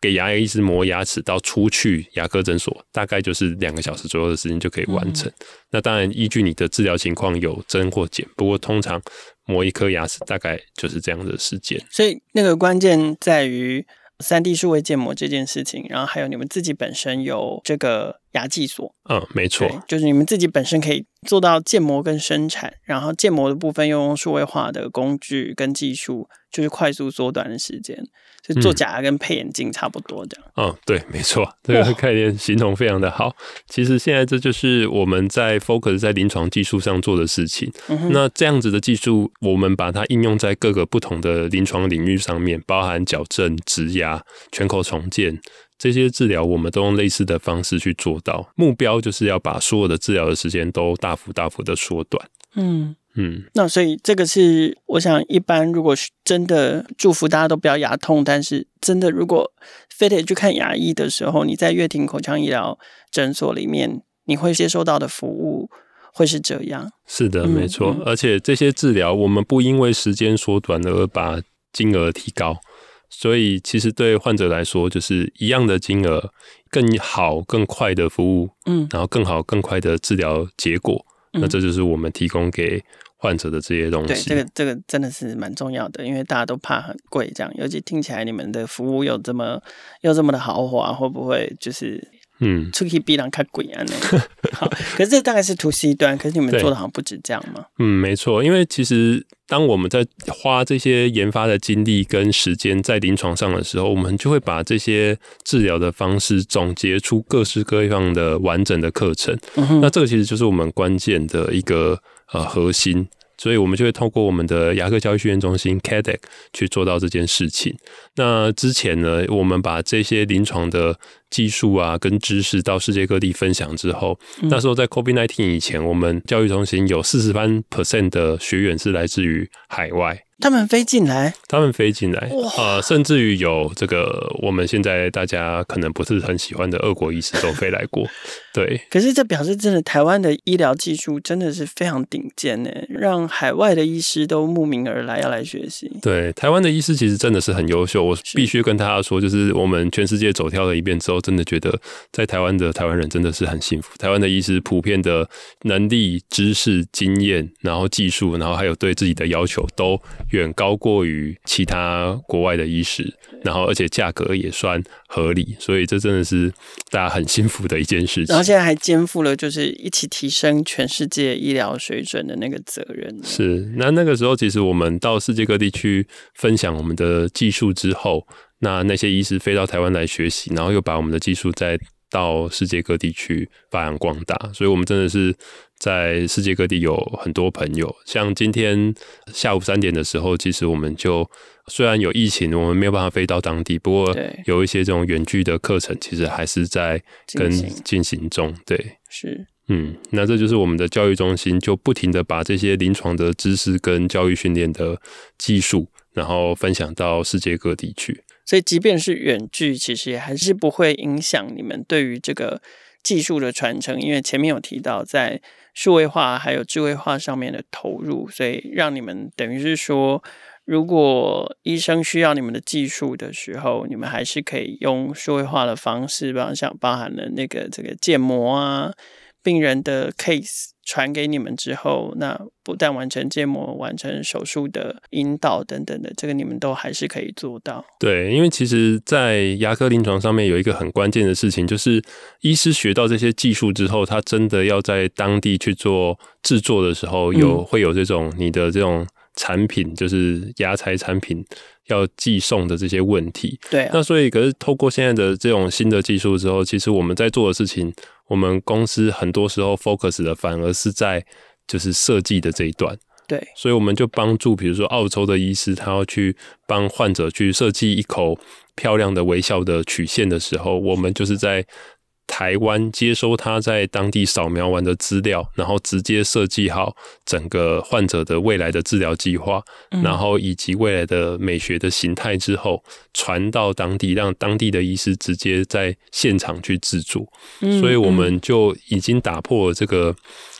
给牙医师磨牙齿到出去牙科诊所，大概就是两个小时左右的时间就可以完成。那当然依据你的治疗情况有增或减，不过通常。磨一颗牙齿大概就是这样的时间，所以那个关键在于三 D 数位建模这件事情，然后还有你们自己本身有这个牙技所，嗯，没错，就是你们自己本身可以做到建模跟生产，然后建模的部分用数位化的工具跟技术，就是快速缩短的时间。就做假牙跟配眼镜差不多这样。嗯，对，没错，这个概念形容非常的好。其实现在这就是我们在 focus 在临床技术上做的事情。那这样子的技术，我们把它应用在各个不同的临床领域上面，包含矫正、植牙、全口重建这些治疗，我们都用类似的方式去做到。目标就是要把所有的治疗的时间都大幅大幅的缩短。嗯。嗯，那所以这个是我想，一般如果是真的祝福大家都不要牙痛，但是真的如果非得去看牙医的时候，你在乐庭口腔医疗诊所里面，你会接收到的服务会是这样。是的，没错。嗯嗯、而且这些治疗，我们不因为时间缩短而把金额提高，所以其实对患者来说，就是一样的金额，更好、更快的服务，嗯，然后更好、更快的治疗结果。嗯、那这就是我们提供给。患者的这些东西，对，这个这个真的是蛮重要的，因为大家都怕很贵，这样，尤其听起来你们的服务又这么又这么的豪华，会不会就是嗯，出去比人看贵啊？那好，可是这大概是 to C 端，可是你们做的好像不止这样嘛？嗯，没错，因为其实当我们在花这些研发的精力跟时间在临床上的时候，我们就会把这些治疗的方式总结出各式各样的完整的课程。嗯哼，那这个其实就是我们关键的一个。呃，核心，所以我们就会透过我们的牙科教育训练中心 CADEC 去做到这件事情。那之前呢，我们把这些临床的技术啊跟知识到世界各地分享之后，嗯、那时候在 COVID-19 以前，我们教育中心有四十班 percent 的学员是来自于海外。他们飞进来，他们飞进来，呃，甚至于有这个我们现在大家可能不是很喜欢的俄国医师都飞来过，对。可是这表示真的台湾的医疗技术真的是非常顶尖呢，让海外的医师都慕名而来要来学习。对，台湾的医师其实真的是很优秀，我必须跟大家说，就是我们全世界走跳了一遍之后，真的觉得在台湾的台湾人真的是很幸福。台湾的医师普遍的能力、知识、经验，然后技术，然后还有对自己的要求都。远高过于其他国外的医师，然后而且价格也算合理，所以这真的是大家很幸福的一件事情。然后现在还肩负了就是一起提升全世界医疗水准的那个责任。是，那那个时候其实我们到世界各地去分享我们的技术之后，那那些医师飞到台湾来学习，然后又把我们的技术再到世界各地去发扬光大，所以我们真的是。在世界各地有很多朋友，像今天下午三点的时候，其实我们就虽然有疫情，我们没有办法飞到当地，不过有一些这种远距的课程，其实还是在跟进行中。对，是，嗯，那这就是我们的教育中心，就不停的把这些临床的知识跟教育训练的技术，然后分享到世界各地去。所以，即便是远距，其实也还是不会影响你们对于这个技术的传承，因为前面有提到在。数位化还有智慧化上面的投入，所以让你们等于是说，如果医生需要你们的技术的时候，你们还是可以用数位化的方式，比方像包含了那个这个建模啊。病人的 case 传给你们之后，那不但完成建模、完成手术的引导等等的，这个你们都还是可以做到。对，因为其实，在牙科临床上面有一个很关键的事情，就是医师学到这些技术之后，他真的要在当地去做制作的时候，有会有这种你的这种产品，就是牙材产品要寄送的这些问题。对啊，那所以可是透过现在的这种新的技术之后，其实我们在做的事情。我们公司很多时候 focus 的反而是在就是设计的这一段，对，所以我们就帮助，比如说澳洲的医师，他要去帮患者去设计一口漂亮的微笑的曲线的时候，我们就是在。台湾接收他在当地扫描完的资料，然后直接设计好整个患者的未来的治疗计划，然后以及未来的美学的形态之后，传到当地，让当地的医师直接在现场去制作。所以我们就已经打破了这个。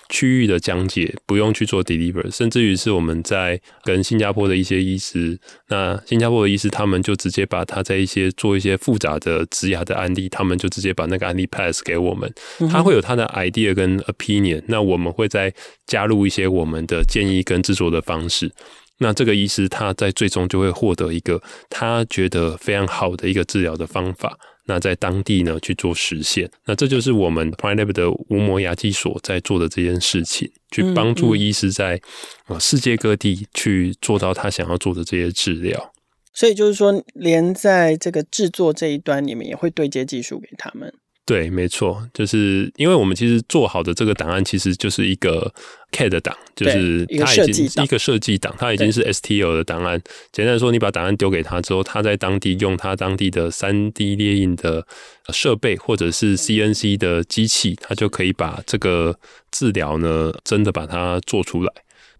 区域的讲解不用去做 deliver，甚至于是我们在跟新加坡的一些医师，那新加坡的医师他们就直接把他在一些做一些复杂的植牙的案例，他们就直接把那个案例 pass 给我们，他会有他的 idea 跟 opinion，那我们会再加入一些我们的建议跟制作的方式，那这个医师他在最终就会获得一个他觉得非常好的一个治疗的方法。那在当地呢去做实现，那这就是我们 PrimeLab 的无膜牙技所在做的这件事情，去帮助医师在啊世界各地去做到他想要做的这些治疗。所以就是说，连在这个制作这一端，你们也会对接技术给他们。对，没错，就是因为我们其实做好的这个档案，其实就是一个 CAD 档，就是它已经是一个设计档，它已经是 STL 的档案。简单来说，你把档案丢给他之后，他在当地用他当地的三 D 列印的设备或者是 CNC 的机器，他就可以把这个治疗呢，真的把它做出来。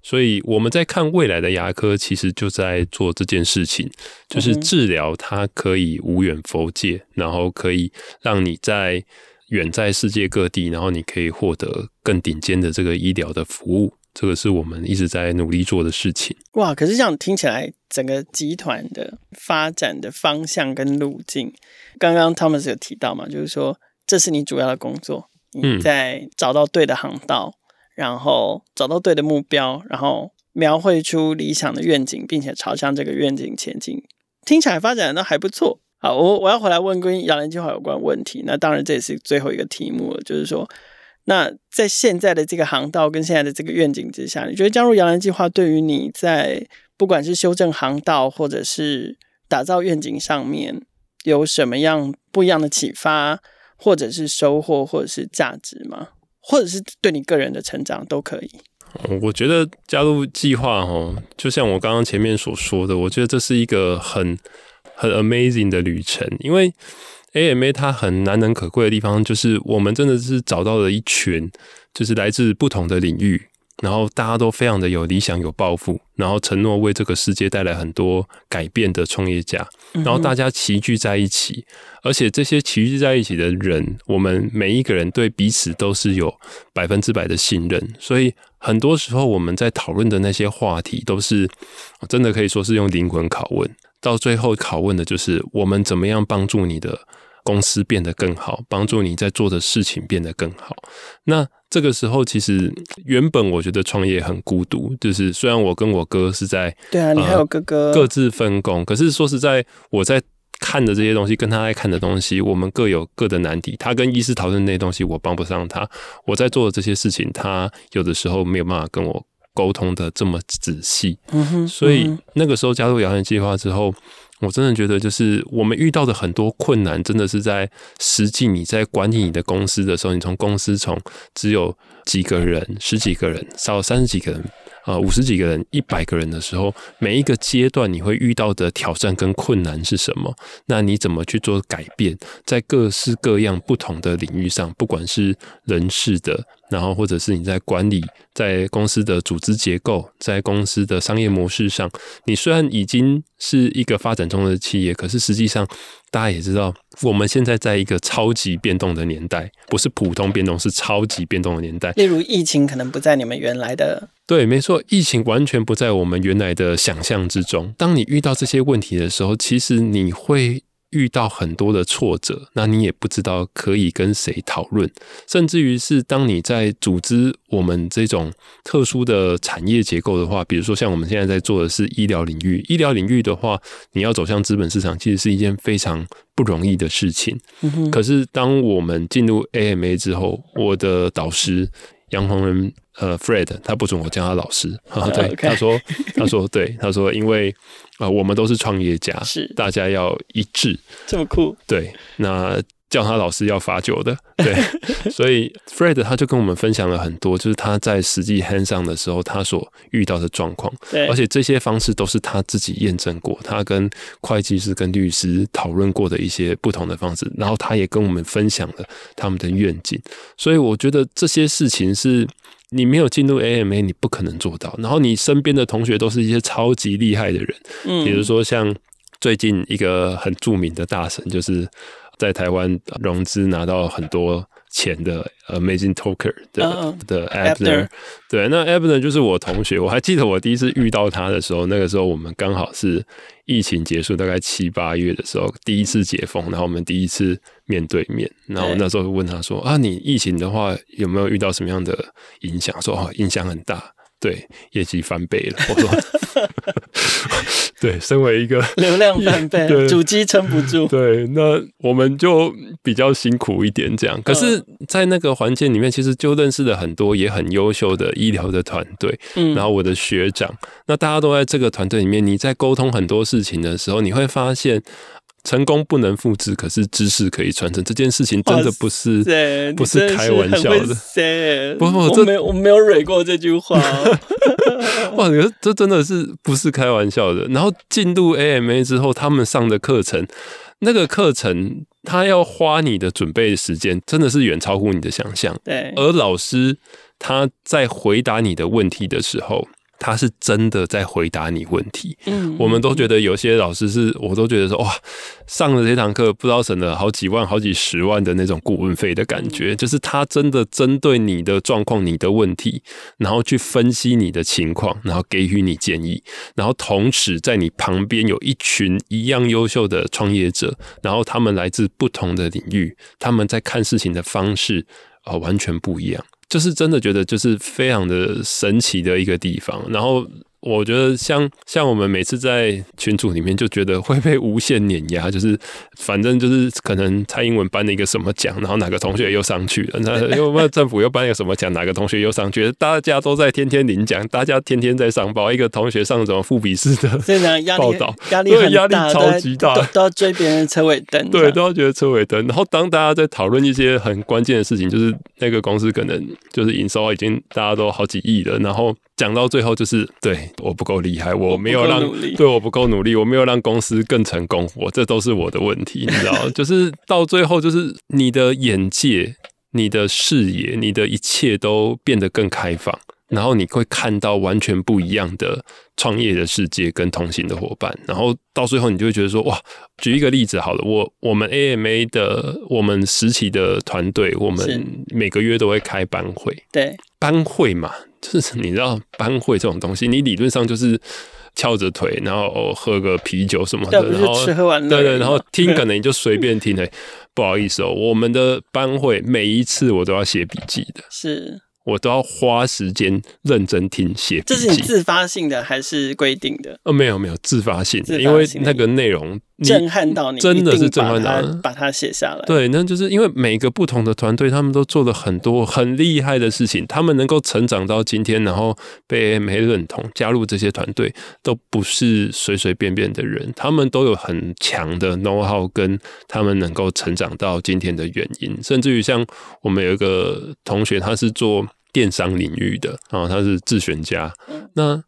所以我们在看未来的牙科，其实就在做这件事情，就是治疗它可以无远弗届，然后可以让你在远在世界各地，然后你可以获得更顶尖的这个医疗的服务。这个是我们一直在努力做的事情。哇！可是这样听起来，整个集团的发展的方向跟路径，刚刚 Thomas 有提到嘛，就是说这是你主要的工作，你在找到对的航道。然后找到对的目标，然后描绘出理想的愿景，并且朝向这个愿景前进。听起来发展的都还不错。好，我我要回来问跟亚联计划有关问题。那当然这也是最后一个题目了，就是说，那在现在的这个航道跟现在的这个愿景之下，你觉得加入亚联计划对于你在不管是修正航道或者是打造愿景上面有什么样不一样的启发，或者是收获，或者是价值吗？或者是对你个人的成长都可以。我觉得加入计划哦，就像我刚刚前面所说的，我觉得这是一个很很 amazing 的旅程，因为 AMA 它很难能可贵的地方，就是我们真的是找到了一群，就是来自不同的领域。然后大家都非常的有理想、有抱负，然后承诺为这个世界带来很多改变的创业家。然后大家齐聚在一起，而且这些齐聚在一起的人，我们每一个人对彼此都是有百分之百的信任。所以很多时候我们在讨论的那些话题，都是真的可以说是用灵魂拷问。到最后拷问的就是我们怎么样帮助你的公司变得更好，帮助你在做的事情变得更好。那这个时候，其实原本我觉得创业很孤独，就是虽然我跟我哥是在对啊，你还有哥哥、呃、各自分工，可是说实在，我在看的这些东西，跟他在看的东西，我们各有各的难题。他跟医师讨论那些东西，我帮不上他；我在做的这些事情，他有的时候没有办法跟我沟通的这么仔细。嗯哼，所以那个时候加入摇篮计划之后。我真的觉得，就是我们遇到的很多困难，真的是在实际你在管理你的公司的时候，你从公司从只有几个人、十几个人，少三十几个人。呃，五十几个人、一百个人的时候，每一个阶段你会遇到的挑战跟困难是什么？那你怎么去做改变？在各式各样不同的领域上，不管是人事的，然后或者是你在管理，在公司的组织结构，在公司的商业模式上，你虽然已经是一个发展中的企业，可是实际上。大家也知道，我们现在在一个超级变动的年代，不是普通变动，是超级变动的年代。例如，疫情可能不在你们原来的。对，没错，疫情完全不在我们原来的想象之中。当你遇到这些问题的时候，其实你会。遇到很多的挫折，那你也不知道可以跟谁讨论，甚至于是当你在组织我们这种特殊的产业结构的话，比如说像我们现在在做的是医疗领域，医疗领域的话，你要走向资本市场，其实是一件非常不容易的事情。可是当我们进入 AMA 之后，我的导师杨宏仁。呃，Fred，他不准我叫他老师。啊、对.他说，他说，对，他说，因为啊、呃，我们都是创业家，是大家要一致，这么酷。对，那叫他老师要罚酒的，对，所以 Fred 他就跟我们分享了很多，就是他在实际 hands on 的时候，他所遇到的状况，对，而且这些方式都是他自己验证过，他跟会计师、跟律师讨论过的一些不同的方式，然后他也跟我们分享了他们的愿景，所以我觉得这些事情是。你没有进入 AMA，你不可能做到。然后你身边的同学都是一些超级厉害的人，嗯，比如说像最近一个很著名的大神，就是在台湾融资拿到很多钱的 Amazing Talker 的、uh, 的 Abner，对，那 Abner 就是我同学。我还记得我第一次遇到他的时候，那个时候我们刚好是疫情结束大概七八月的时候，第一次解封，然后我们第一次面对面。然后那时候问他说：“啊，你疫情的话有没有遇到什么样的影响？”说：“哦，影响很大。”对，业绩翻倍了。我说，对，身为一个 流量翻倍，主机撑不住。对，那我们就比较辛苦一点，这样。可是，在那个环境里面，其实就认识了很多也很优秀的医疗的团队。嗯，然后我的学长，那大家都在这个团队里面。你在沟通很多事情的时候，你会发现。成功不能复制，可是知识可以传承。这件事情真的不是不是开玩笑的。不不，我没有我没有蕊过这句话。哇，你说这真的是不是开玩笑的？然后进入 AMA 之后，他们上的课程，那个课程他要花你的准备时间，真的是远超乎你的想象。对，而老师他在回答你的问题的时候。他是真的在回答你问题，嗯，我们都觉得有些老师是，我都觉得说哇，上了这堂课不知道省了好几万、好几十万的那种顾问费的感觉，就是他真的针对你的状况、你的问题，然后去分析你的情况，然后给予你建议，然后同时在你旁边有一群一样优秀的创业者，然后他们来自不同的领域，他们在看事情的方式啊，完全不一样。就是真的觉得就是非常的神奇的一个地方，然后。我觉得像像我们每次在群组里面就觉得会被无限碾压，就是反正就是可能蔡英文颁了一个什么奖，然后哪个同学又上去了，那因为政府又颁一个什么奖，哪个同学又上去了，大家都在天天领奖，大家天天在上报，一个同学上什么富比士的 报道，压力很压力超级大，都要追别人车尾灯，对，都要觉得车尾灯。然后当大家在讨论一些很关键的事情，就是那个公司可能就是营收已经大家都好几亿了，然后。讲到最后就是对我不够厉害，我没有让对我不够努力，我没有让公司更成功，我这都是我的问题，你知道？就是到最后，就是你的眼界、你的视野、你的一切都变得更开放。然后你会看到完全不一样的创业的世界跟同行的伙伴，然后到最后你就会觉得说，哇，举一个例子好了，我我们 AMA 的我们实习的团队，我们每个月都会开班会，对，班会嘛，就是你知道班会这种东西，你理论上就是翘着腿，然后喝个啤酒什么的，然后吃喝玩乐，对对，然后听可能你就随便听诶，不好意思哦，我们的班会每一次我都要写笔记的，是。我都要花时间认真听写笔记。这是你自发性的还是规定的？呃，没有没有，自发性的，因为那个内容震撼到你，真的是震撼到，把它写下来。对，那就是因为每个不同的团队，他们都做了很多很厉害的事情，他们能够成长到今天，然后被 AMA 认同，加入这些团队，都不是随随便便的人，他们都有很强的 know how，跟他们能够成长到今天的原因，甚至于像我们有一个同学，他是做。电商领域的然后，他是自选家。那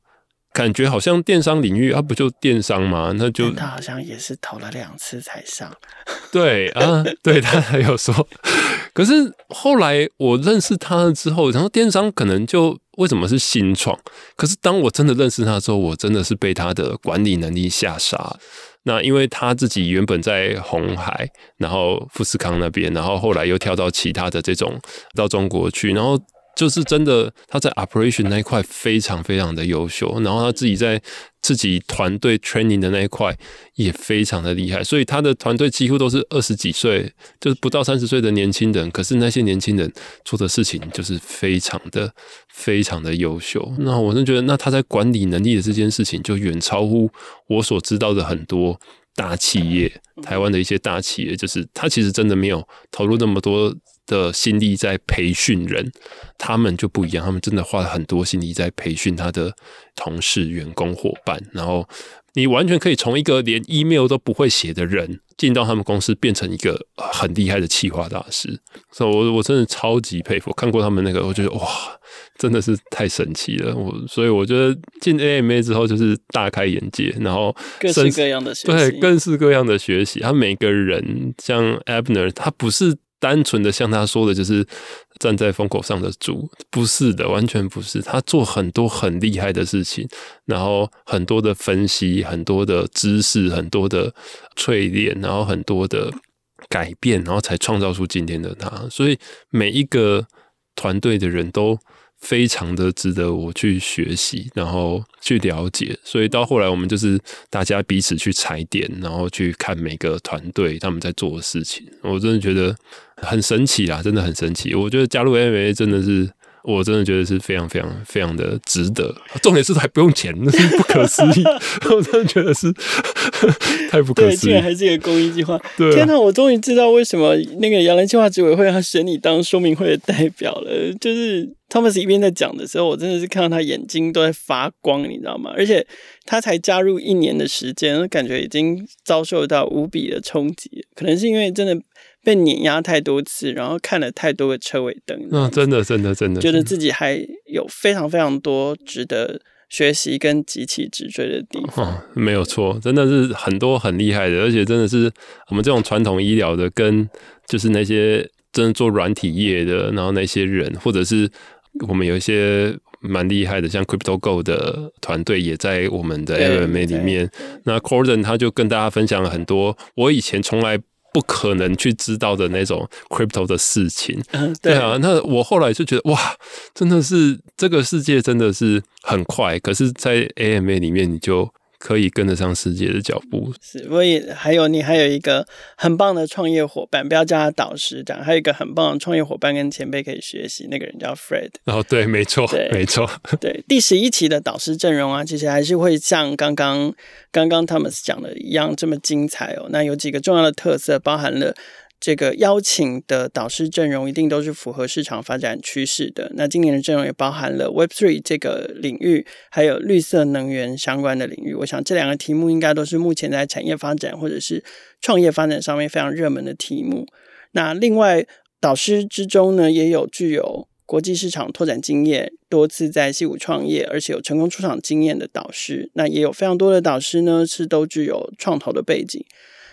感觉好像电商领域，啊，不就电商吗？那就他好像也是投了两次才上。对啊，对他还有说。可是后来我认识他了之后，然后电商可能就为什么是新创？可是当我真的认识他之后，我真的是被他的管理能力吓傻。那因为他自己原本在红海，然后富士康那边，然后后来又跳到其他的这种到中国去，然后。就是真的，他在 operation 那一块非常非常的优秀，然后他自己在自己团队 training 的那一块也非常的厉害，所以他的团队几乎都是二十几岁，就是不到三十岁的年轻人。可是那些年轻人做的事情就是非常的非常的优秀。那我是觉得，那他在管理能力的这件事情，就远超乎我所知道的很多大企业，台湾的一些大企业，就是他其实真的没有投入那么多。的心力在培训人，他们就不一样，他们真的花了很多心力在培训他的同事、员工、伙伴，然后你完全可以从一个连 email 都不会写的人进到他们公司，变成一个很厉害的企划大师。所以，我我真的超级佩服，看过他们那个，我觉得哇，真的是太神奇了。我所以我觉得进 AMA 之后就是大开眼界，然后各式各样的学习，对，各式各样的学习。他每个人像 Abner，他不是。单纯的像他说的，就是站在风口上的猪，不是的，完全不是。他做很多很厉害的事情，然后很多的分析，很多的知识，很多的淬炼，然后很多的改变，然后才创造出今天的他。所以每一个团队的人都。非常的值得我去学习，然后去了解，所以到后来我们就是大家彼此去踩点，然后去看每个团队他们在做的事情，我真的觉得很神奇啦，真的很神奇。我觉得加入 AMA 真的是。我真的觉得是非常非常非常的值得，重点是还不用钱，那是不可思议。我真的觉得是 太不可思议，对，竟然还是一个公益计划。对啊、天哪，我终于知道为什么那个杨澜计划执委会要选你当说明会的代表了。就是 Thomas 一边在讲的时候，我真的是看到他眼睛都在发光，你知道吗？而且他才加入一年的时间，感觉已经遭受到无比的冲击，可能是因为真的。被碾压太多次，然后看了太多个车尾灯，那、哦、真的真的真的觉得自己还有非常非常多值得学习跟极其直追的地方。哦、没有错，真的是很多很厉害的，而且真的是我们这种传统医疗的，跟就是那些真的做软体业的，然后那些人，或者是我们有一些蛮厉害的，像 CryptoGo 的团队也在我们的 MMA 里面。那 Corden 他就跟大家分享了很多我以前从来。不可能去知道的那种 crypto 的事情，嗯，对，对啊。那我后来就觉得，哇，真的是这个世界真的是很快。可是，在 AMA 里面，你就。可以跟得上世界的脚步，是。我也还有你，还有一个很棒的创业伙伴，不要叫他导师，这样还有一个很棒的创业伙伴跟前辈可以学习，那个人叫 Fred。哦，对，没错，没错，对。第十一期的导师阵容啊，其实还是会像刚刚刚刚 Thomas 讲的一样这么精彩哦。那有几个重要的特色，包含了。这个邀请的导师阵容一定都是符合市场发展趋势的。那今年的阵容也包含了 Web3 这个领域，还有绿色能源相关的领域。我想这两个题目应该都是目前在产业发展或者是创业发展上面非常热门的题目。那另外导师之中呢，也有具有国际市场拓展经验，多次在矽谷创业，而且有成功出场经验的导师。那也有非常多的导师呢，是都具有创投的背景。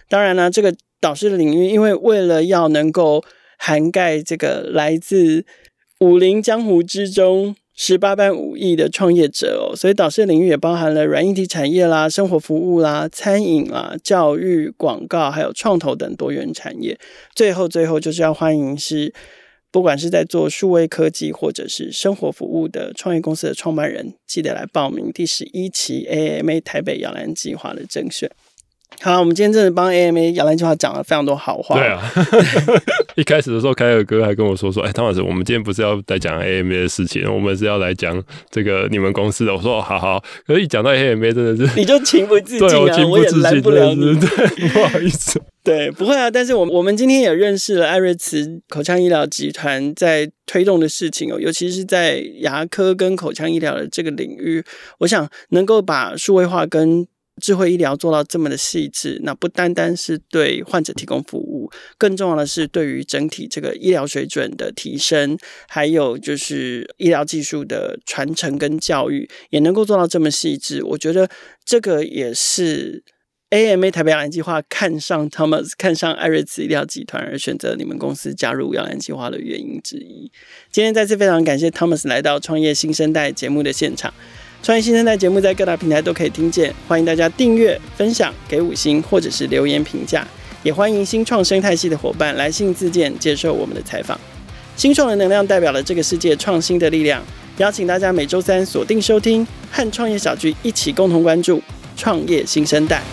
当然呢，这个导师的领域，因为为了要能够涵盖这个来自武林江湖之中十八般武艺的创业者哦，所以导师的领域也包含了软硬体产业啦、生活服务啦、餐饮啦、教育、广告，还有创投等多元产业。最后，最后就是要欢迎是。不管是在做数位科技或者是生活服务的创业公司的创办人，记得来报名第十一期 AAMA 台北摇篮计划的甄选。好，我们今天真的帮 AAMA 摇篮计划讲了非常多好话。对啊，一开始的时候，凯尔哥还跟我说说，哎，汤老师，我们今天不是要来讲 AAMA 的事情，我们是要来讲这个你们公司的。我说，好好。可是，一讲到 AAMA，真的是你就情不自禁啊，我情不自禁，不了你，对，不好意思。对，不会啊。但是，我们我们今天也认识了艾瑞茨口腔医疗集团在推动的事情哦，尤其是在牙科跟口腔医疗的这个领域，我想能够把数位化跟智慧医疗做到这么的细致，那不单单是对患者提供服务，更重要的是对于整体这个医疗水准的提升，还有就是医疗技术的传承跟教育，也能够做到这么细致。我觉得这个也是 A M A 台北摇篮计划看上 Thomas，看上艾瑞慈医疗集团而选择你们公司加入摇篮计划的原因之一。今天再次非常感谢 Thomas 来到创业新生代节目的现场。创业新生代节目在各大平台都可以听见，欢迎大家订阅、分享、给五星或者是留言评价，也欢迎新创生态系的伙伴来信自荐接受我们的采访。新创的能量代表了这个世界创新的力量，邀请大家每周三锁定收听，和创业小聚一起共同关注创业新生代。